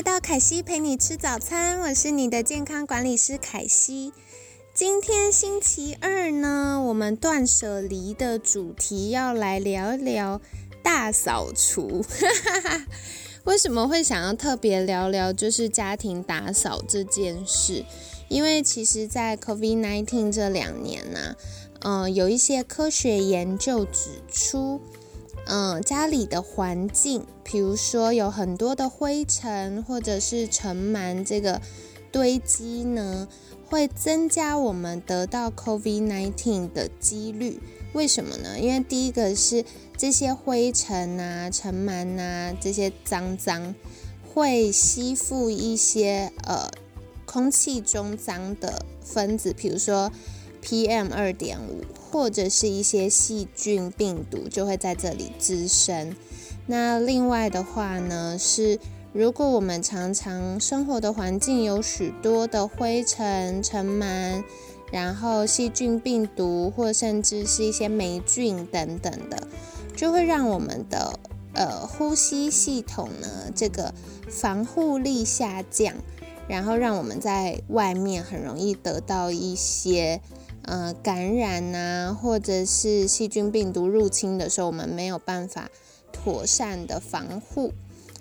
来到凯西陪你吃早餐，我是你的健康管理师凯西。今天星期二呢，我们断舍离的主题要来聊一聊大扫除。为什么会想要特别聊聊就是家庭打扫这件事？因为其实，在 COVID-19 这两年呢，嗯，有一些科学研究指出。嗯，家里的环境，比如说有很多的灰尘或者是尘螨，这个堆积呢，会增加我们得到 COVID-19 的几率。为什么呢？因为第一个是这些灰尘啊、尘螨啊这些脏脏，会吸附一些呃空气中脏的分子，比如说。PM 二点五或者是一些细菌、病毒就会在这里滋生。那另外的话呢，是如果我们常常生活的环境有许多的灰尘、尘螨，然后细菌、病毒或甚至是一些霉菌等等的，就会让我们的呃呼吸系统呢这个防护力下降，然后让我们在外面很容易得到一些。呃，感染呐，或者是细菌、病毒入侵的时候，我们没有办法妥善的防护，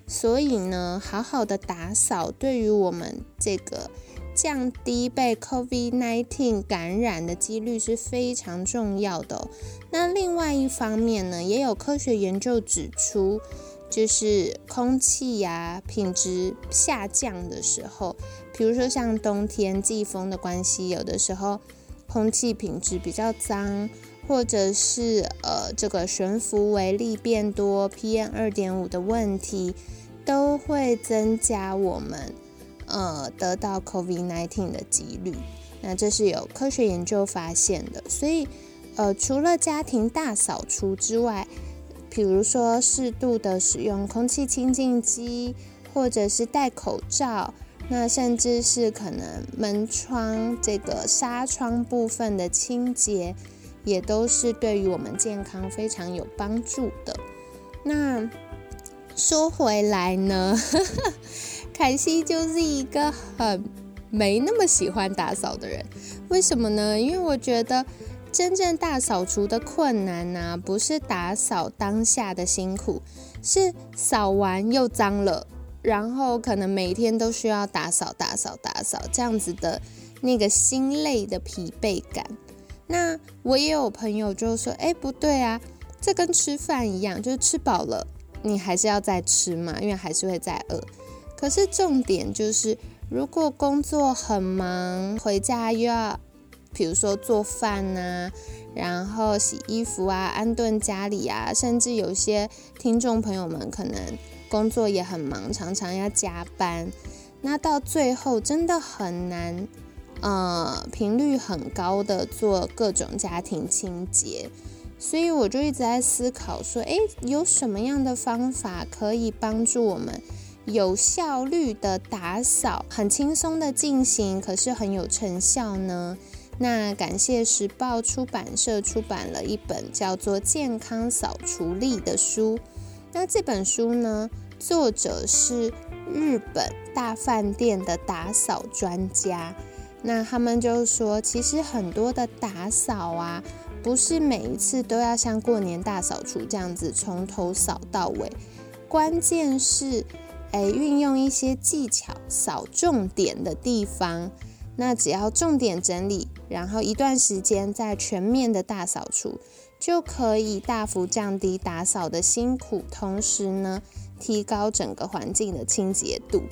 所以呢，好好的打扫对于我们这个降低被 COVID-19 感染的几率是非常重要的。那另外一方面呢，也有科学研究指出，就是空气呀品质下降的时候，比如说像冬天季风的关系，有的时候。空气品质比较脏，或者是呃这个悬浮微粒变多，PM 二点五的问题，都会增加我们呃得到 COVID-19 的几率。那这是有科学研究发现的。所以呃除了家庭大扫除之外，比如说适度的使用空气清净机，或者是戴口罩。那甚至是可能门窗这个纱窗部分的清洁，也都是对于我们健康非常有帮助的。那说回来呢，凯西就是一个很没那么喜欢打扫的人。为什么呢？因为我觉得真正大扫除的困难呢，不是打扫当下的辛苦，是扫完又脏了。然后可能每天都需要打扫、打扫、打扫这样子的那个心累的疲惫感。那我也有朋友就说：“哎，不对啊，这跟吃饭一样，就是吃饱了你还是要再吃嘛，因为还是会再饿。可是重点就是，如果工作很忙，回家又要，比如说做饭呐，然后洗衣服啊，安顿家里啊，甚至有些听众朋友们可能。”工作也很忙，常常要加班，那到最后真的很难，呃，频率很高的做各种家庭清洁，所以我就一直在思考说，诶，有什么样的方法可以帮助我们有效率的打扫，很轻松的进行，可是很有成效呢？那感谢时报出版社出版了一本叫做《健康扫除力》的书。那这本书呢？作者是日本大饭店的打扫专家。那他们就说，其实很多的打扫啊，不是每一次都要像过年大扫除这样子从头扫到尾。关键是，哎，运用一些技巧，扫重点的地方。那只要重点整理，然后一段时间再全面的大扫除。就可以大幅降低打扫的辛苦，同时呢，提高整个环境的清洁度。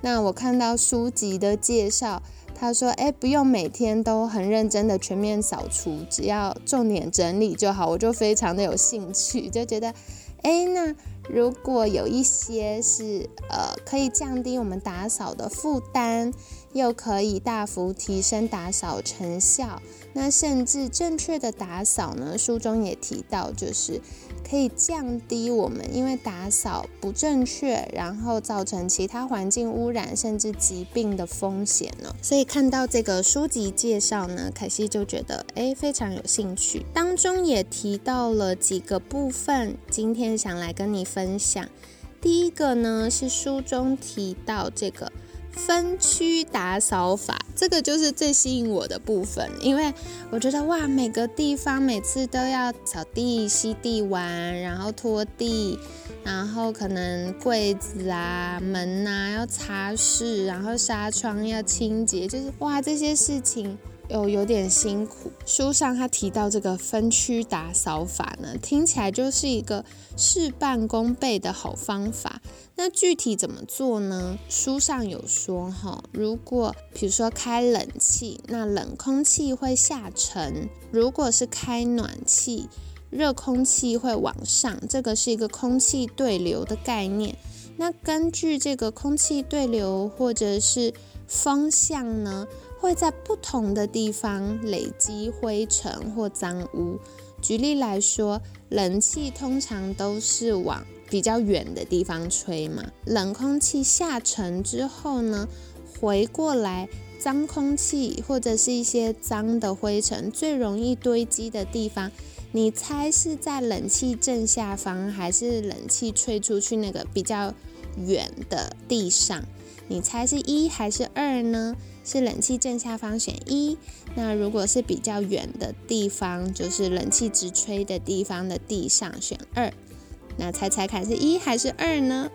那我看到书籍的介绍，他说：“哎，不用每天都很认真的全面扫除，只要重点整理就好。”我就非常的有兴趣，就觉得，哎，那如果有一些是呃可以降低我们打扫的负担。又可以大幅提升打扫成效，那甚至正确的打扫呢？书中也提到，就是可以降低我们因为打扫不正确，然后造成其他环境污染甚至疾病的风险呢。所以看到这个书籍介绍呢，凯西就觉得诶非常有兴趣。当中也提到了几个部分，今天想来跟你分享。第一个呢是书中提到这个。分区打扫法，这个就是最吸引我的部分，因为我觉得哇，每个地方每次都要扫地、吸地完，然后拖地，然后可能柜子啊、门啊要擦拭，然后纱窗要清洁，就是哇这些事情。有有点辛苦。书上他提到这个分区打扫法呢，听起来就是一个事半功倍的好方法。那具体怎么做呢？书上有说哈，如果比如说开冷气，那冷空气会下沉；如果是开暖气，热空气会往上。这个是一个空气对流的概念。那根据这个空气对流或者是方向呢？会在不同的地方累积灰尘或脏污。举例来说，冷气通常都是往比较远的地方吹嘛。冷空气下沉之后呢，回过来，脏空气或者是一些脏的灰尘最容易堆积的地方，你猜是在冷气正下方，还是冷气吹出去那个比较远的地上？你猜是一还是二呢？是冷气正下方选一，那如果是比较远的地方，就是冷气直吹的地方的地上选二。那猜猜看是一还是二呢？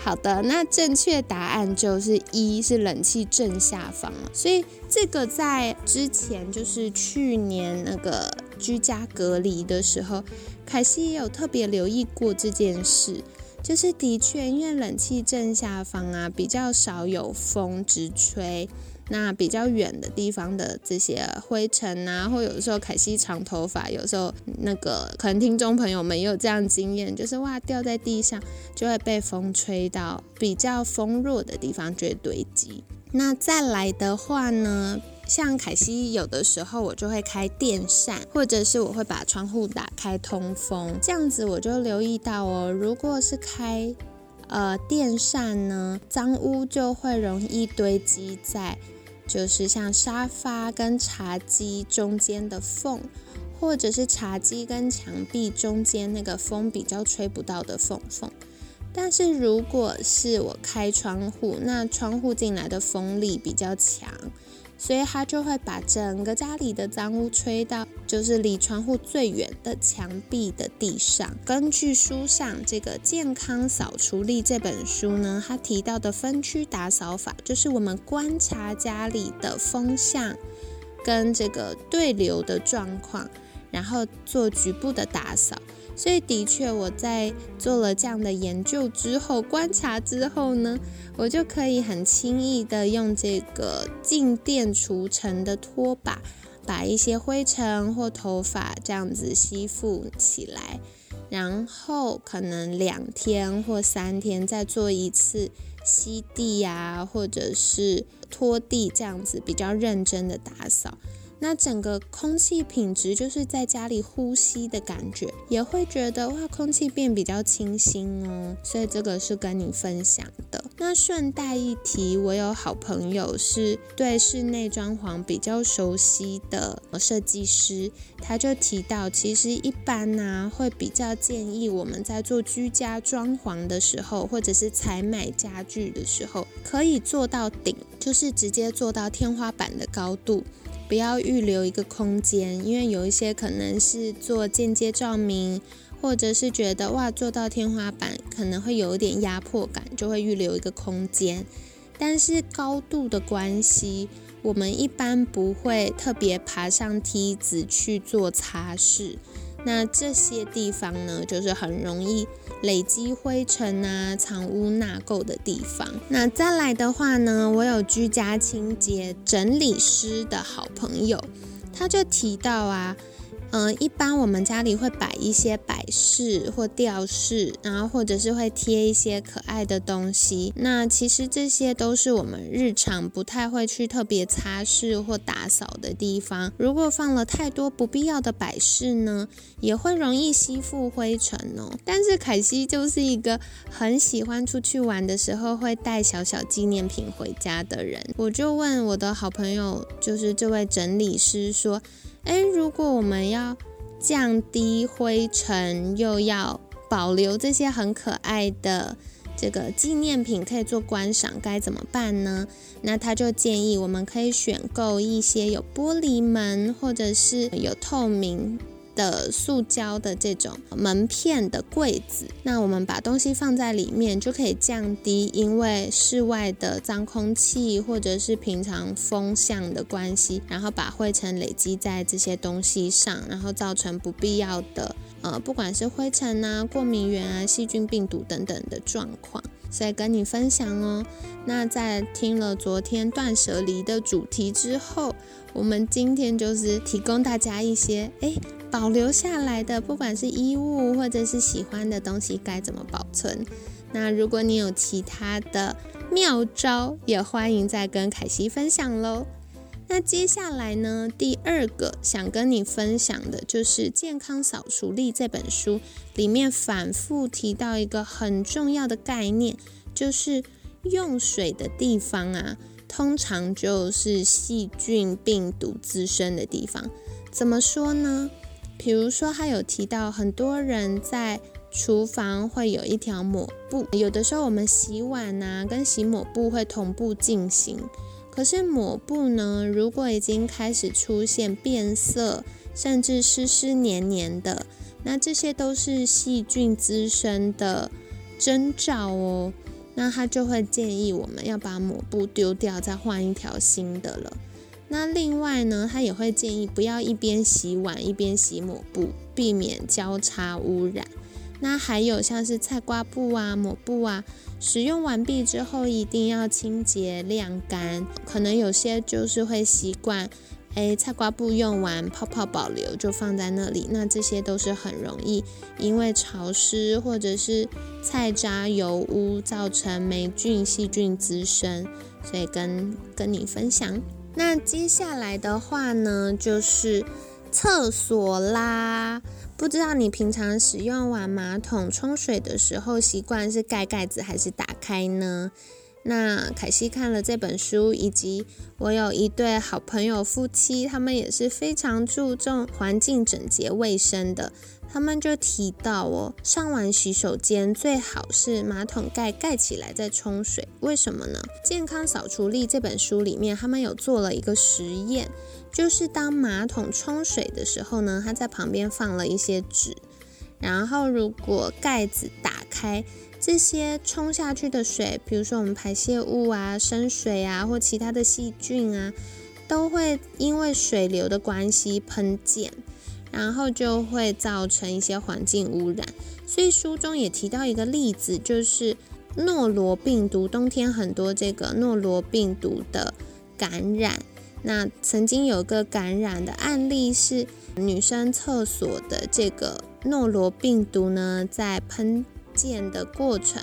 好的，那正确答案就是一，是冷气正下方。所以这个在之前就是去年那个居家隔离的时候，凯西也有特别留意过这件事。就是的确，因为冷气正下方啊，比较少有风直吹，那比较远的地方的这些灰尘啊，或有的时候凯西长头发，有时候那个可能听众朋友们也有这样经验，就是哇掉在地上就会被风吹到比较风弱的地方，就会堆积。那再来的话呢？像凯西有的时候我就会开电扇，或者是我会把窗户打开通风，这样子我就留意到哦，如果是开呃电扇呢，脏污就会容易堆积在就是像沙发跟茶几中间的缝，或者是茶几跟墙壁中间那个风比较吹不到的缝缝。但是如果是我开窗户，那窗户进来的风力比较强。所以它就会把整个家里的脏污吹到，就是离窗户最远的墙壁的地上。根据书上这个《健康扫除力》这本书呢，它提到的分区打扫法，就是我们观察家里的风向跟这个对流的状况，然后做局部的打扫。所以的确，我在做了这样的研究之后，观察之后呢，我就可以很轻易的用这个静电除尘的拖把，把一些灰尘或头发这样子吸附起来，然后可能两天或三天再做一次吸地呀，或者是拖地这样子比较认真的打扫。那整个空气品质就是在家里呼吸的感觉，也会觉得哇，空气变比较清新哦。所以这个是跟你分享的。那顺带一提，我有好朋友是对室内装潢比较熟悉的设计师，他就提到，其实一般呢会比较建议我们在做居家装潢的时候，或者是采买家具的时候，可以做到顶，就是直接做到天花板的高度。不要预留一个空间，因为有一些可能是做间接照明，或者是觉得哇做到天花板可能会有一点压迫感，就会预留一个空间。但是高度的关系，我们一般不会特别爬上梯子去做擦拭。那这些地方呢，就是很容易累积灰尘啊、藏污纳垢的地方。那再来的话呢，我有居家清洁整理师的好朋友，他就提到啊。嗯，一般我们家里会摆一些摆饰或吊饰，然后或者是会贴一些可爱的东西。那其实这些都是我们日常不太会去特别擦拭或打扫的地方。如果放了太多不必要的摆饰呢，也会容易吸附灰尘哦。但是凯西就是一个很喜欢出去玩的时候会带小小纪念品回家的人。我就问我的好朋友，就是这位整理师说。诶，如果我们要降低灰尘，又要保留这些很可爱的这个纪念品可以做观赏，该怎么办呢？那他就建议我们可以选购一些有玻璃门，或者是有透明。的塑胶的这种门片的柜子，那我们把东西放在里面，就可以降低因为室外的脏空气或者是平常风向的关系，然后把灰尘累积在这些东西上，然后造成不必要的呃，不管是灰尘啊、过敏源啊、细菌、病毒等等的状况。所以跟你分享哦。那在听了昨天断舍离的主题之后，我们今天就是提供大家一些诶保留下来的，不管是衣物或者是喜欢的东西该怎么保存。那如果你有其他的妙招，也欢迎再跟凯西分享喽。那接下来呢，第二个想跟你分享的就是《健康扫除力》这本书里面反复提到一个很重要的概念，就是用水的地方啊，通常就是细菌、病毒滋生的地方。怎么说呢？比如说，他有提到很多人在厨房会有一条抹布，有的时候我们洗碗啊，跟洗抹布会同步进行。可是抹布呢？如果已经开始出现变色，甚至湿湿黏黏的，那这些都是细菌滋生的征兆哦。那他就会建议我们要把抹布丢掉，再换一条新的了。那另外呢，他也会建议不要一边洗碗一边洗抹布，避免交叉污染。那还有像是菜瓜布啊、抹布啊。使用完毕之后，一定要清洁晾干。可能有些就是会习惯，哎，菜瓜布用完泡泡保留就放在那里。那这些都是很容易因为潮湿或者是菜渣油污造成霉菌细菌滋生，所以跟跟你分享。那接下来的话呢，就是厕所啦。不知道你平常使用完马桶冲水的时候，习惯是盖盖子还是打开呢？那凯西看了这本书，以及我有一对好朋友夫妻，他们也是非常注重环境整洁卫生的。他们就提到哦，上完洗手间最好是马桶盖盖起来再冲水。为什么呢？《健康扫除力》这本书里面，他们有做了一个实验，就是当马桶冲水的时候呢，他在旁边放了一些纸，然后如果盖子打开，这些冲下去的水，比如说我们排泄物啊、生水啊或其他的细菌啊，都会因为水流的关系喷溅。然后就会造成一些环境污染，所以书中也提到一个例子，就是诺罗病毒，冬天很多这个诺罗病毒的感染。那曾经有个感染的案例是女生厕所的这个诺罗病毒呢，在喷溅的过程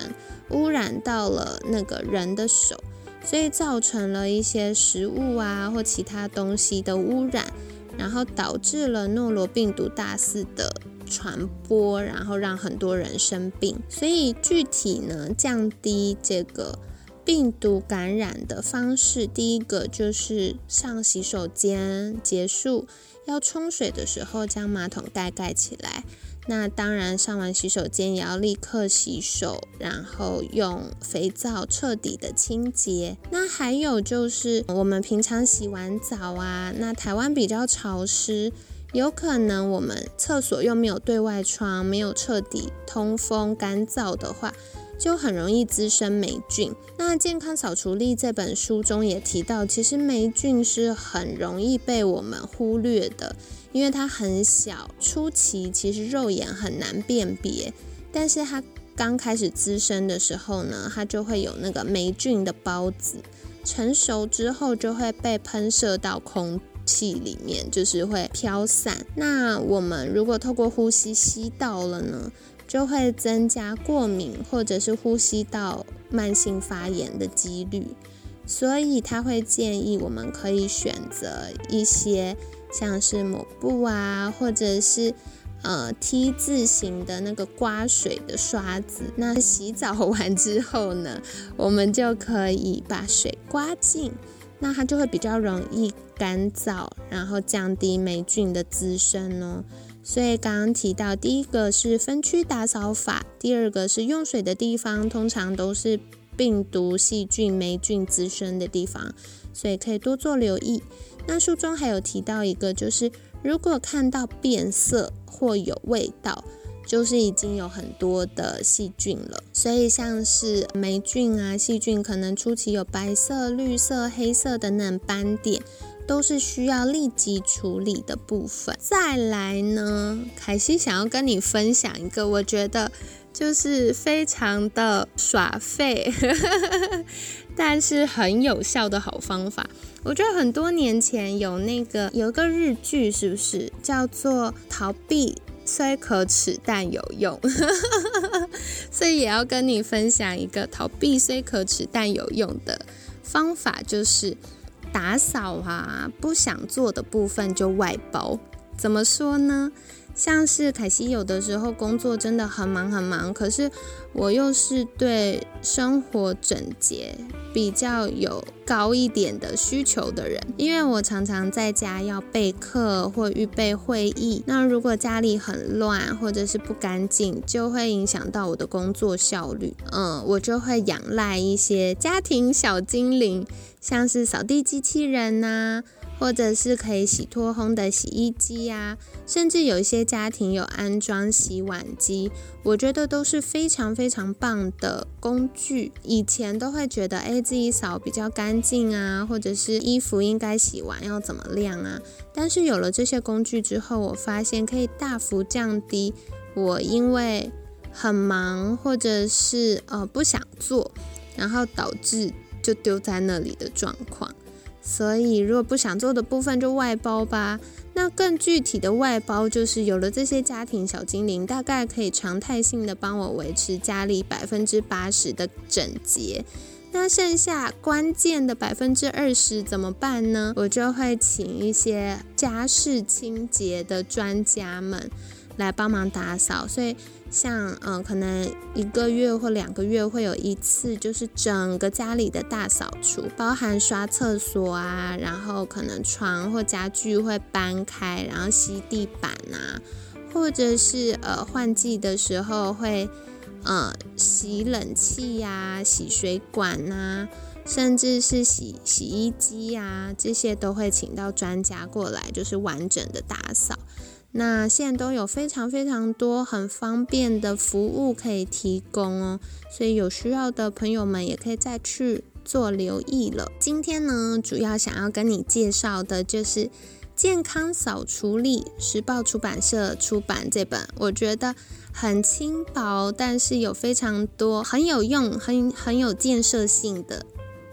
污染到了那个人的手，所以造成了一些食物啊或其他东西的污染。然后导致了诺罗病毒大肆的传播，然后让很多人生病。所以具体呢，降低这个病毒感染的方式，第一个就是上洗手间结束要冲水的时候，将马桶盖盖起来。那当然，上完洗手间也要立刻洗手，然后用肥皂彻底的清洁。那还有就是，我们平常洗完澡啊，那台湾比较潮湿，有可能我们厕所又没有对外窗，没有彻底通风干燥的话，就很容易滋生霉菌。那《健康扫除力》这本书中也提到，其实霉菌是很容易被我们忽略的，因为它很小，初期其实肉眼很难辨别。但是它刚开始滋生的时候呢，它就会有那个霉菌的孢子，成熟之后就会被喷射到空气里面，就是会飘散。那我们如果透过呼吸吸到了呢？就会增加过敏或者是呼吸道慢性发炎的几率，所以他会建议我们可以选择一些像是抹布啊，或者是呃 T 字形的那个刮水的刷子。那洗澡完之后呢，我们就可以把水刮净，那它就会比较容易干燥，然后降低霉菌的滋生哦。所以刚刚提到，第一个是分区打扫法，第二个是用水的地方通常都是病毒、细菌、霉菌滋生的地方，所以可以多做留意。那书中还有提到一个，就是如果看到变色或有味道，就是已经有很多的细菌了。所以像是霉菌啊、细菌，可能初期有白色、绿色、黑色等等斑点。都是需要立即处理的部分。再来呢，凯西想要跟你分享一个，我觉得就是非常的耍废，但是很有效的好方法。我觉得很多年前有那个有一个日剧，是不是叫做 “逃避虽可耻但有用”？所以也要跟你分享一个逃避虽可耻但有用的方法，就是。打扫啊，不想做的部分就外包。怎么说呢？像是凯西有的时候工作真的很忙很忙，可是我又是对生活整洁比较有高一点的需求的人，因为我常常在家要备课或预备会议，那如果家里很乱或者是不干净，就会影响到我的工作效率。嗯，我就会仰赖一些家庭小精灵，像是扫地机器人呐。或者是可以洗脱烘的洗衣机呀，甚至有一些家庭有安装洗碗机，我觉得都是非常非常棒的工具。以前都会觉得，哎，自己扫比较干净啊，或者是衣服应该洗完要怎么晾啊。但是有了这些工具之后，我发现可以大幅降低我因为很忙或者是呃不想做，然后导致就丢在那里的状况。所以，如果不想做的部分就外包吧。那更具体的外包，就是有了这些家庭小精灵，大概可以常态性的帮我维持家里百分之八十的整洁。那剩下关键的百分之二十怎么办呢？我就会请一些家事清洁的专家们来帮忙打扫。所以。像嗯，可能一个月或两个月会有一次，就是整个家里的大扫除，包含刷厕所啊，然后可能床或家具会搬开，然后吸地板啊，或者是呃换季的时候会呃洗冷气呀、洗水管呐，甚至是洗洗衣机呀，这些都会请到专家过来，就是完整的打扫。那现在都有非常非常多很方便的服务可以提供哦，所以有需要的朋友们也可以再去做留意了。今天呢，主要想要跟你介绍的就是《健康扫除力》，时报出版社出版这本，我觉得很轻薄，但是有非常多很有用、很很有建设性的。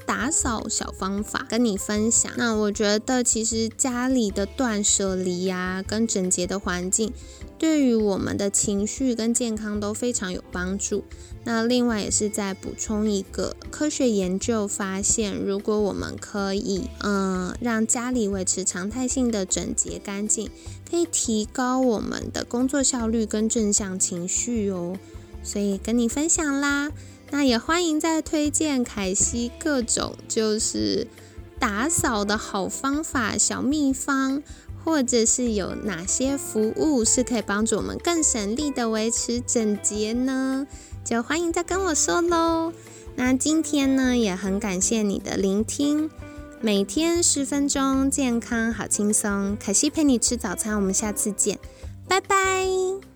打扫小方法跟你分享。那我觉得其实家里的断舍离呀，跟整洁的环境，对于我们的情绪跟健康都非常有帮助。那另外也是在补充一个科学研究发现，如果我们可以嗯让家里维持常态性的整洁干净，可以提高我们的工作效率跟正向情绪哦。所以跟你分享啦。那也欢迎再推荐凯西各种就是打扫的好方法、小秘方，或者是有哪些服务是可以帮助我们更省力的维持整洁呢？就欢迎再跟我说喽。那今天呢，也很感谢你的聆听，每天十分钟，健康好轻松。凯西陪你吃早餐，我们下次见，拜拜。